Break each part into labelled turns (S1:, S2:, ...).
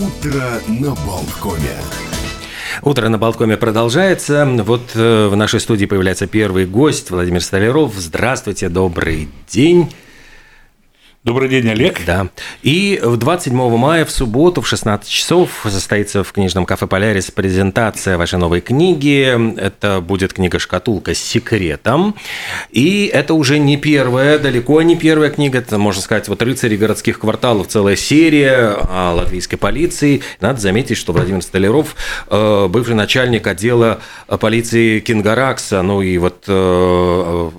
S1: Утро на Болткоме.
S2: Утро на Болткоме продолжается. Вот э, в нашей студии появляется первый гость Владимир Столяров. Здравствуйте, добрый день.
S3: Добрый день, Олег.
S2: Да. И 27 мая в субботу в 16 часов состоится в книжном кафе «Полярис» презентация вашей новой книги. Это будет книга-шкатулка с секретом. И это уже не первая, далеко не первая книга. Это, можно сказать, вот «Рыцари городских кварталов» целая серия о латвийской полиции. Надо заметить, что Владимир Столяров, э, бывший начальник отдела полиции Кингаракса, ну и вот э,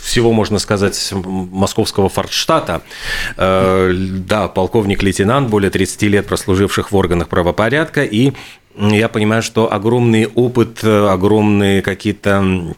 S2: всего, можно сказать, московского форштата. Э, да, полковник-лейтенант, более 30 лет прослуживших в органах правопорядка, и я понимаю, что огромный опыт, э, огромные какие-то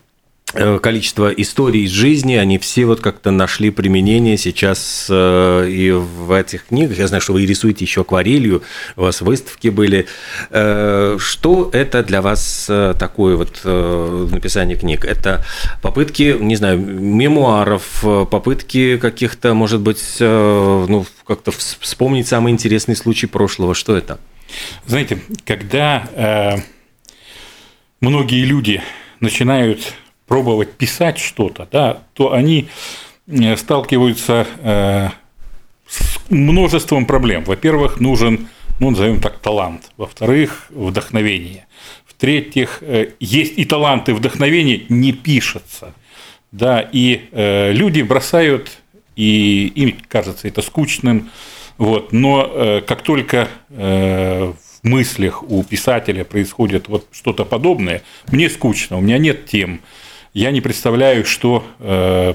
S2: количество историй из жизни, они все вот как-то нашли применение сейчас э, и в этих книгах. Я знаю, что вы рисуете еще акварелью, у вас выставки были. Э, что это для вас такое вот написание книг? Это попытки, не знаю, мемуаров, попытки каких-то, может быть, ну, как-то вспомнить самый интересный случай прошлого. Что это?
S3: Знаете, когда э, многие люди начинают пробовать писать что-то, да, то они э, сталкиваются э, с множеством проблем. Во-первых, нужен, ну, назовем так, талант. Во-вторых, вдохновение. В-третьих, э, есть и таланты, вдохновение не пишется. Да, и люди бросают, и им кажется это скучным, вот, но как только в мыслях у писателя происходит вот что-то подобное, мне скучно, у меня нет тем, я не представляю, что э,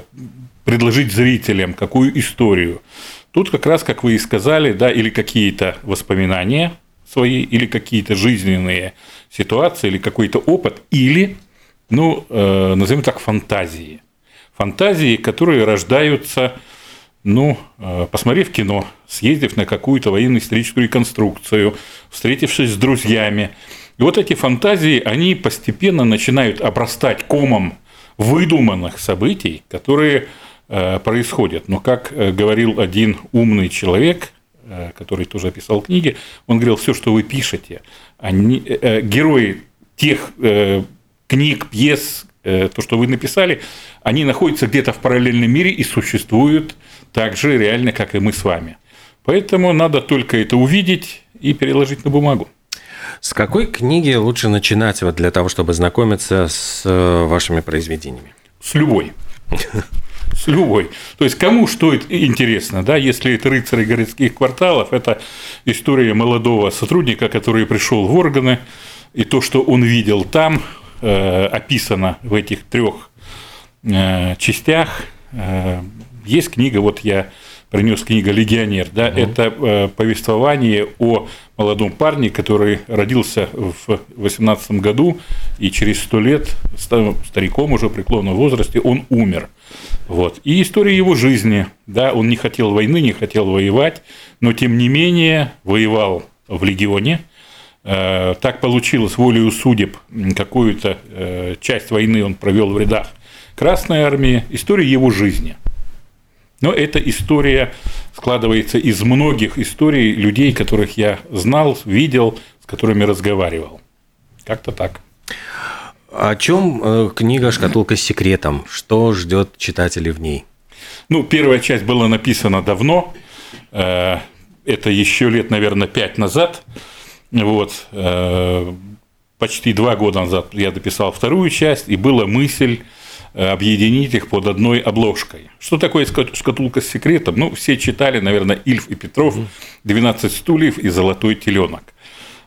S3: предложить зрителям, какую историю. Тут как раз, как вы и сказали, да, или какие-то воспоминания свои, или какие-то жизненные ситуации, или какой-то опыт, или, ну, э, назовем так, фантазии. Фантазии, которые рождаются, ну, э, посмотрев кино, съездив на какую-то военно-историческую реконструкцию, встретившись с друзьями. И вот эти фантазии, они постепенно начинают обрастать комом выдуманных событий, которые э, происходят. Но как э, говорил один умный человек, э, который тоже описал книги, он говорил, все, что вы пишете, они, герои тех книг, пьес, то, что вы написали, они находятся где-то в параллельном мире и существуют так же реально, как и мы с вами. Поэтому надо только это увидеть и переложить на бумагу.
S2: С какой книги лучше начинать вот для того, чтобы знакомиться с э, вашими произведениями?
S3: С любой. С любой. То есть, кому что интересно, да, если это рыцари городских кварталов, это история молодого сотрудника, который пришел в органы, и то, что он видел там, э, описано в этих трех э, частях. Есть книга, вот я принес книга «Легионер». Да, угу. Это э, повествование о молодом парне, который родился в 18 году, и через сто лет, стариком уже в преклонном возрасте, он умер. Вот. И история его жизни. Да, он не хотел войны, не хотел воевать, но тем не менее воевал в легионе. Э, так получилось волею судеб, какую-то э, часть войны он провел в рядах Красной армии. История его жизни – но эта история складывается из многих историй людей, которых я знал, видел, с которыми разговаривал. Как-то так.
S2: О чем э, книга «Шкатулка с секретом»? Что ждет читателей в ней?
S3: Ну, первая часть была написана давно. Э, это еще лет, наверное, пять назад. Вот. Э, почти два года назад я дописал вторую часть, и была мысль объединить их под одной обложкой. Что такое шкатулка с секретом? Ну, все читали, наверное, Ильф и Петров, 12 стульев и золотой теленок.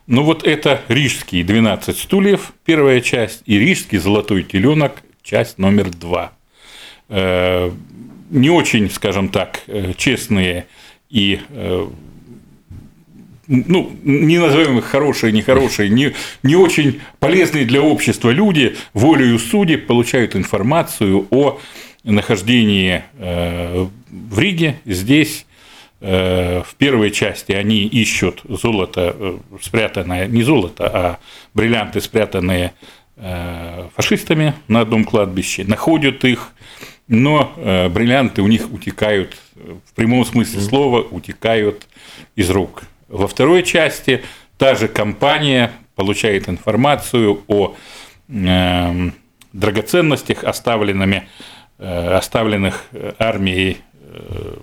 S3: Ну вот это рижский 12 стульев, первая часть, и рижский золотой теленок, часть номер два. Э, не очень, скажем так, э, честные и ну, не назовем их хорошие, нехорошие, не, не очень полезные для общества люди, волею судеб получают информацию о нахождении э, в Риге, здесь, э, в первой части они ищут золото, э, спрятанное, не золото, а бриллианты, спрятанные фашистами на одном кладбище, находят их, но бриллианты у них утекают, в прямом смысле слова, утекают из рук. Во второй части та же компания получает информацию о э, драгоценностях, оставленными, э, оставленных армией э,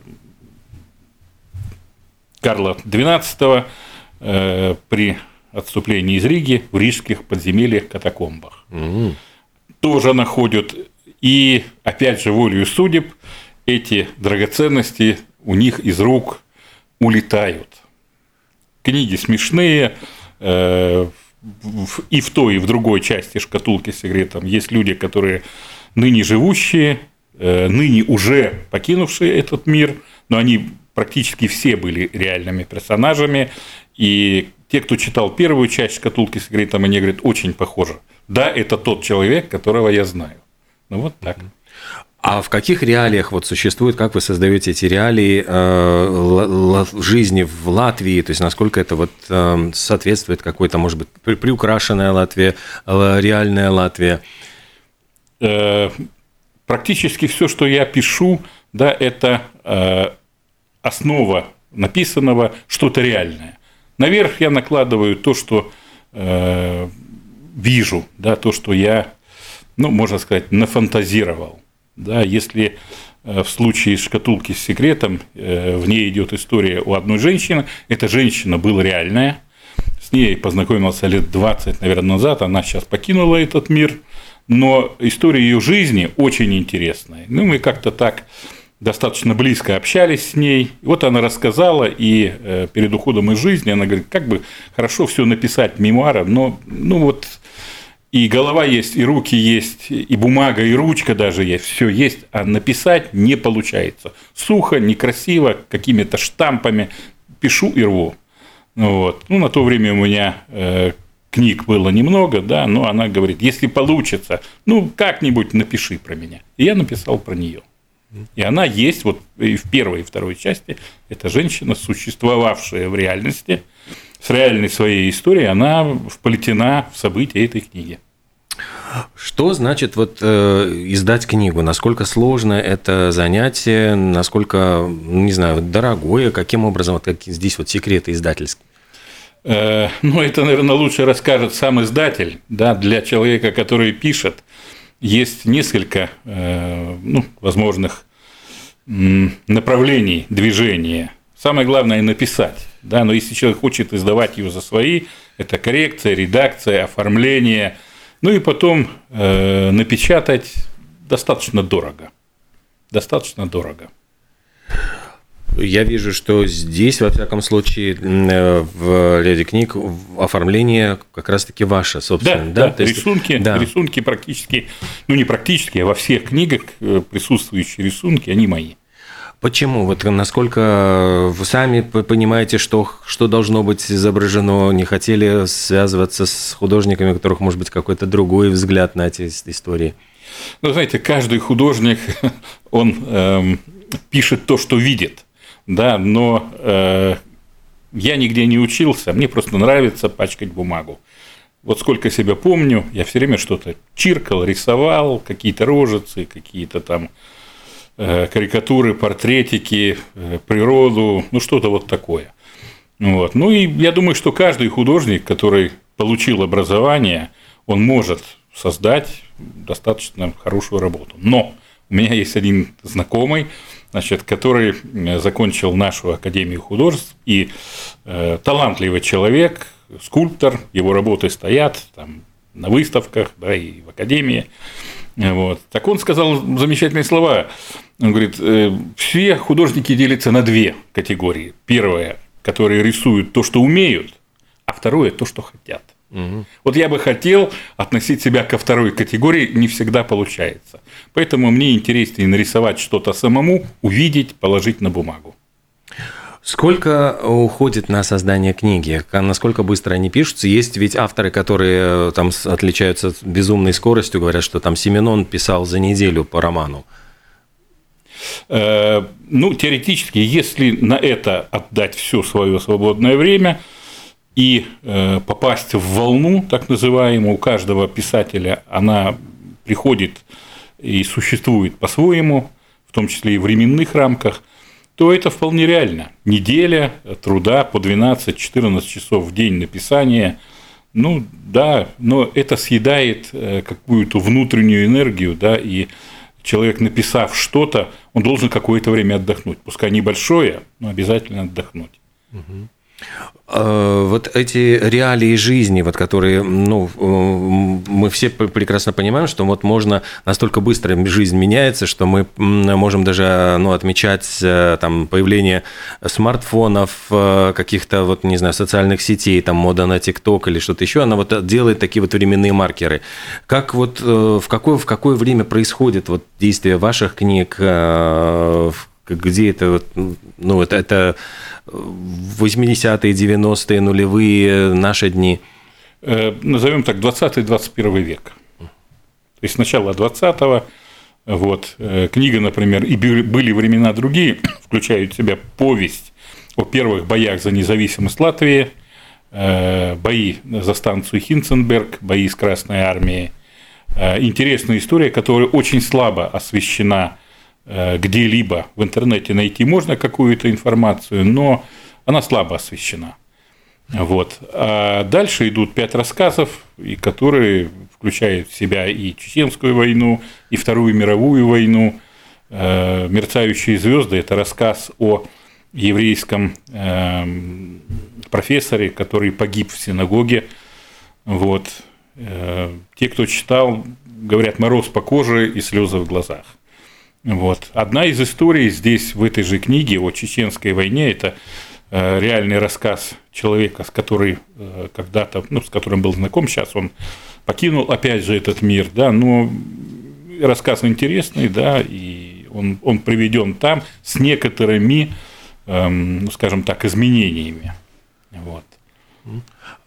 S3: Карла XII э, при отступлении из Риги в рижских подземельях катакомбах. Угу. Тоже находят, и опять же волею судеб эти драгоценности у них из рук улетают. Книги смешные, э, и в той, и в другой части шкатулки с секретом есть люди, которые ныне живущие, э, ныне уже покинувшие этот мир, но они практически все были реальными персонажами, и те, кто читал первую часть «Шкатулки с секретом», они говорят, очень похоже. Да, это тот человек, которого я знаю. Ну, вот так.
S2: А в каких реалиях вот существует, как вы создаете эти реалии э, жизни в Латвии, то есть насколько это вот э, соответствует какой-то, может быть, приукрашенная Латвия, э, реальная Латвия?
S3: Э, практически все, что я пишу, да, это э, основа написанного, что-то реальное. Наверх я накладываю то, что э, вижу, да, то, что я, ну, можно сказать, нафантазировал. Да, если э, в случае шкатулки с секретом э, в ней идет история у одной женщины, эта женщина была реальная, с ней познакомился лет 20, наверное, назад, она сейчас покинула этот мир, но история ее жизни очень интересная. Ну, мы как-то так достаточно близко общались с ней. Вот она рассказала, и э, перед уходом из жизни она говорит, как бы хорошо все написать мемуары, но ну вот и голова есть, и руки есть, и бумага, и ручка даже есть, все есть, а написать не получается. Сухо, некрасиво, какими-то штампами пишу и рву. Вот. Ну, на то время у меня э, книг было немного, да, но она говорит, если получится, ну, как-нибудь напиши про меня. И я написал про нее. И она есть вот и в первой и второй части. Это женщина, существовавшая в реальности, с реальной своей историей, она вплетена в события этой книги.
S2: Что значит вот э, издать книгу? Насколько сложно это занятие? Насколько, не знаю, дорогое? Каким образом вот как здесь вот секреты издательские?
S3: Э, ну, это, наверное, лучше расскажет сам издатель, да, для человека, который пишет есть несколько э, ну, возможных направлений движения. Самое главное – написать. Да? Но если человек хочет издавать его за свои, это коррекция, редакция, оформление, ну и потом э, напечатать достаточно дорого. Достаточно дорого.
S2: Я вижу, что здесь, во всяком случае, э, в ряде книг оформление как раз-таки ваше, собственно.
S3: Да, да, да? рисунки, есть, да. рисунки практически, ну не практически, а во всех книгах э, присутствующие рисунки, они мои.
S2: Почему? Вот насколько вы сами понимаете, что, что должно быть изображено, не хотели связываться с художниками, у которых может быть какой-то другой взгляд на эти истории?
S3: Ну, знаете, каждый художник, он эм, пишет то, что видит да, но э, я нигде не учился, мне просто нравится пачкать бумагу. Вот сколько себя помню, я все время что-то чиркал, рисовал, какие-то рожицы, какие-то там карикатуры, портретики, э, природу, ну что-то вот такое. Вот. Ну и я думаю, что каждый художник, который получил образование, он может создать достаточно хорошую работу. Но у меня есть один знакомый, значит, который э, закончил нашу Академию художеств, и э, талантливый человек, скульптор, его работы стоят там, на выставках, да, и в Академии. Вот. Так он сказал замечательные слова. Он говорит, э, все художники делятся на две категории. Первое, которые рисуют то, что умеют, а второе – то, что хотят. Угу. Вот я бы хотел относить себя ко второй категории, не всегда получается. Поэтому мне интереснее нарисовать что-то самому, увидеть, положить на бумагу.
S2: Сколько уходит на создание книги? Насколько быстро они пишутся? Есть ведь авторы, которые э, там отличаются безумной скоростью, говорят, что там Семенон писал за неделю по роману.
S3: Э, ну, теоретически, если на это отдать все свое свободное время – и э, попасть в волну, так называемую, у каждого писателя она приходит и существует по-своему, в том числе и в временных рамках, то это вполне реально. Неделя труда по 12-14 часов в день написания, ну да, но это съедает э, какую-то внутреннюю энергию, да, и человек, написав что-то, он должен какое-то время отдохнуть. Пускай небольшое, но обязательно отдохнуть. Угу.
S2: Э, вот эти реалии жизни, вот которые, ну, э, мы все прекрасно понимаем, что вот можно настолько быстро жизнь меняется, что мы можем даже, ну, отмечать э, там появление смартфонов, каких-то вот, не знаю, социальных сетей, там мода на ТикТок или что-то еще, она вот делает такие вот временные маркеры. Как вот в какое, в какое время происходит вот действие ваших книг, где это, ну, это, это 80-е, 90-е, нулевые, наши дни?
S3: Э, назовем так, 20-21 век. То есть начало 20-го, вот, э, книга, например, «И были времена другие», включают в себя повесть о первых боях за независимость Латвии, э, бои за станцию Хинценберг, бои с Красной Армией. Интересная история, которая очень слабо освещена где-либо в интернете найти можно какую-то информацию, но она слабо освещена. Вот. А дальше идут пять рассказов, и которые включают в себя и Чеченскую войну, и Вторую мировую войну. Э, «Мерцающие звезды» – это рассказ о еврейском эм, профессоре, который погиб в синагоге. Вот. Э, те, кто читал, говорят, мороз по коже и слезы в глазах. Вот. Одна из историй здесь, в этой же книге о чеченской войне, это э, реальный рассказ человека, с который э, когда-то, ну, с которым был знаком, сейчас он покинул опять же этот мир, да, но рассказ интересный, да, и он, он приведен там с некоторыми, эм, ну, скажем так, изменениями. Вот.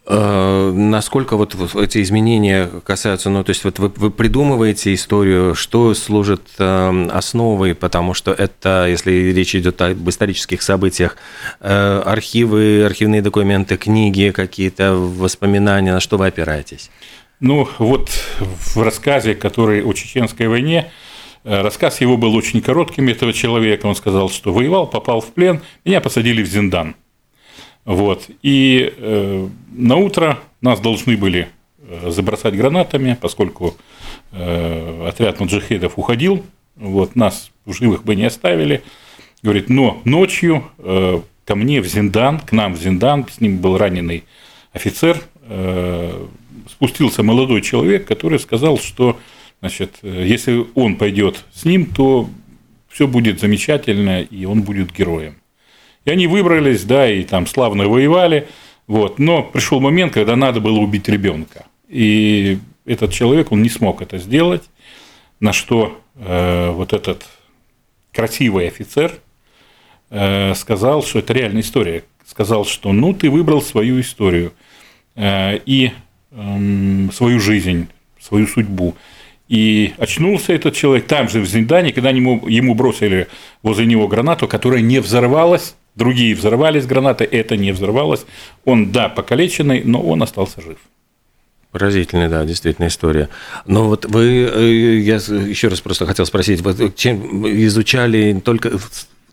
S2: Э, насколько вот эти изменения касаются, ну, то есть вот вы, вы придумываете историю, что служит э, основой, потому что это, если речь идет об исторических событиях, э, архивы, архивные документы, книги, какие-то воспоминания, на что вы опираетесь?
S3: Ну, вот в рассказе, который о чеченской войне, рассказ его был очень коротким, этого человека, он сказал, что воевал, попал в плен, меня посадили в Зиндан. Вот. И э, на утро нас должны были э, забросать гранатами, поскольку э, отряд маджахедов уходил, вот, нас в живых бы не оставили. Говорит, но ночью э, ко мне в Зиндан, к нам в Зиндан, с ним был раненый офицер, э, спустился молодой человек, который сказал, что значит, э, если он пойдет с ним, то все будет замечательно, и он будет героем. И они выбрались, да, и там славно воевали. Вот. Но пришел момент, когда надо было убить ребенка. И этот человек, он не смог это сделать, на что э, вот этот красивый офицер э, сказал, что это реальная история. Сказал, что ну ты выбрал свою историю э, и э, свою жизнь, свою судьбу. И очнулся этот человек там же в Зиндане, когда ему, ему бросили возле него гранату, которая не взорвалась, Другие взорвались гранаты, это не взорвалось. Он, да, покалеченный, но он остался жив.
S2: Поразительная, да, действительно история. Но вот вы, э, я еще раз просто хотел спросить, вот чем изучали только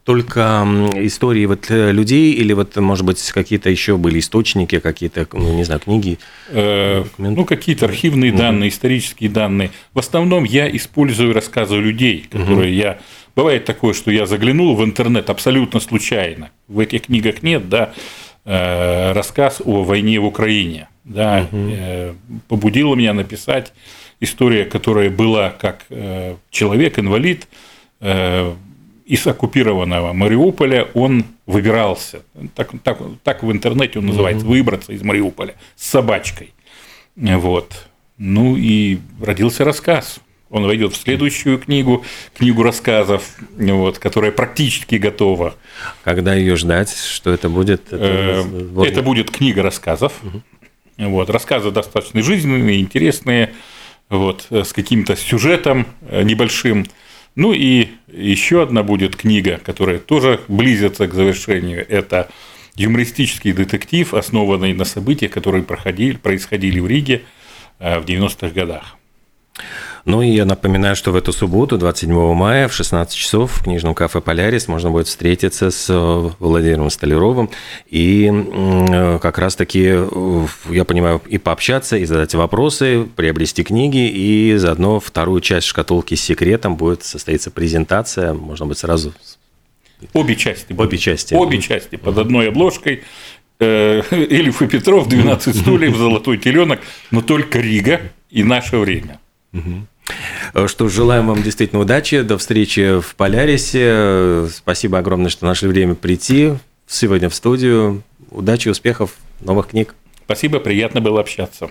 S2: только истории вот э, людей или вот, может быть, какие-то еще были источники, какие-то, ну, не знаю, книги?
S3: Э, ну, какие-то архивные данные, исторические данные. В основном я использую рассказы людей, которые я Бывает такое, что я заглянул в интернет абсолютно случайно. В этих книгах нет, да, э, рассказ о войне в Украине. Да, угу. побудило меня написать история, которая была как э, человек-инвалид из оккупированного Мариуполя, он выбирался, так, так, так в интернете он называется, угу. выбраться из Мариуполя с собачкой. Вот. Ну и родился рассказ. Он войдет в следующую книгу, книгу рассказов, вот, которая практически готова.
S2: Когда ее ждать, что это будет?
S3: Это, вот. это будет книга рассказов. Угу. Вот, рассказы достаточно жизненные, интересные, вот, с каким-то сюжетом э, небольшим. Ну и еще одна будет книга, которая тоже близится к завершению. Это юмористический детектив, основанный на событиях, которые проходили, происходили в Риге э, в 90-х годах.
S2: Ну и я напоминаю, что в эту субботу, 27 мая, в 16 часов в книжном кафе «Полярис» можно будет встретиться с э, Владимиром Столяровым и э, как раз-таки, э, я понимаю, и пообщаться, и задать вопросы, приобрести книги, и заодно вторую часть шкатулки с секретом будет состоится презентация, можно быть сразу
S3: Обе части.
S2: Обе части.
S3: Обе части под одной обложкой. Ильф и Петров, 12 стульев, золотой теленок, но только Рига и наше время.
S2: Угу. Что желаем вам действительно удачи, до встречи в Полярисе. Спасибо огромное, что нашли время прийти сегодня в студию. Удачи, успехов, новых книг.
S3: Спасибо, приятно было общаться.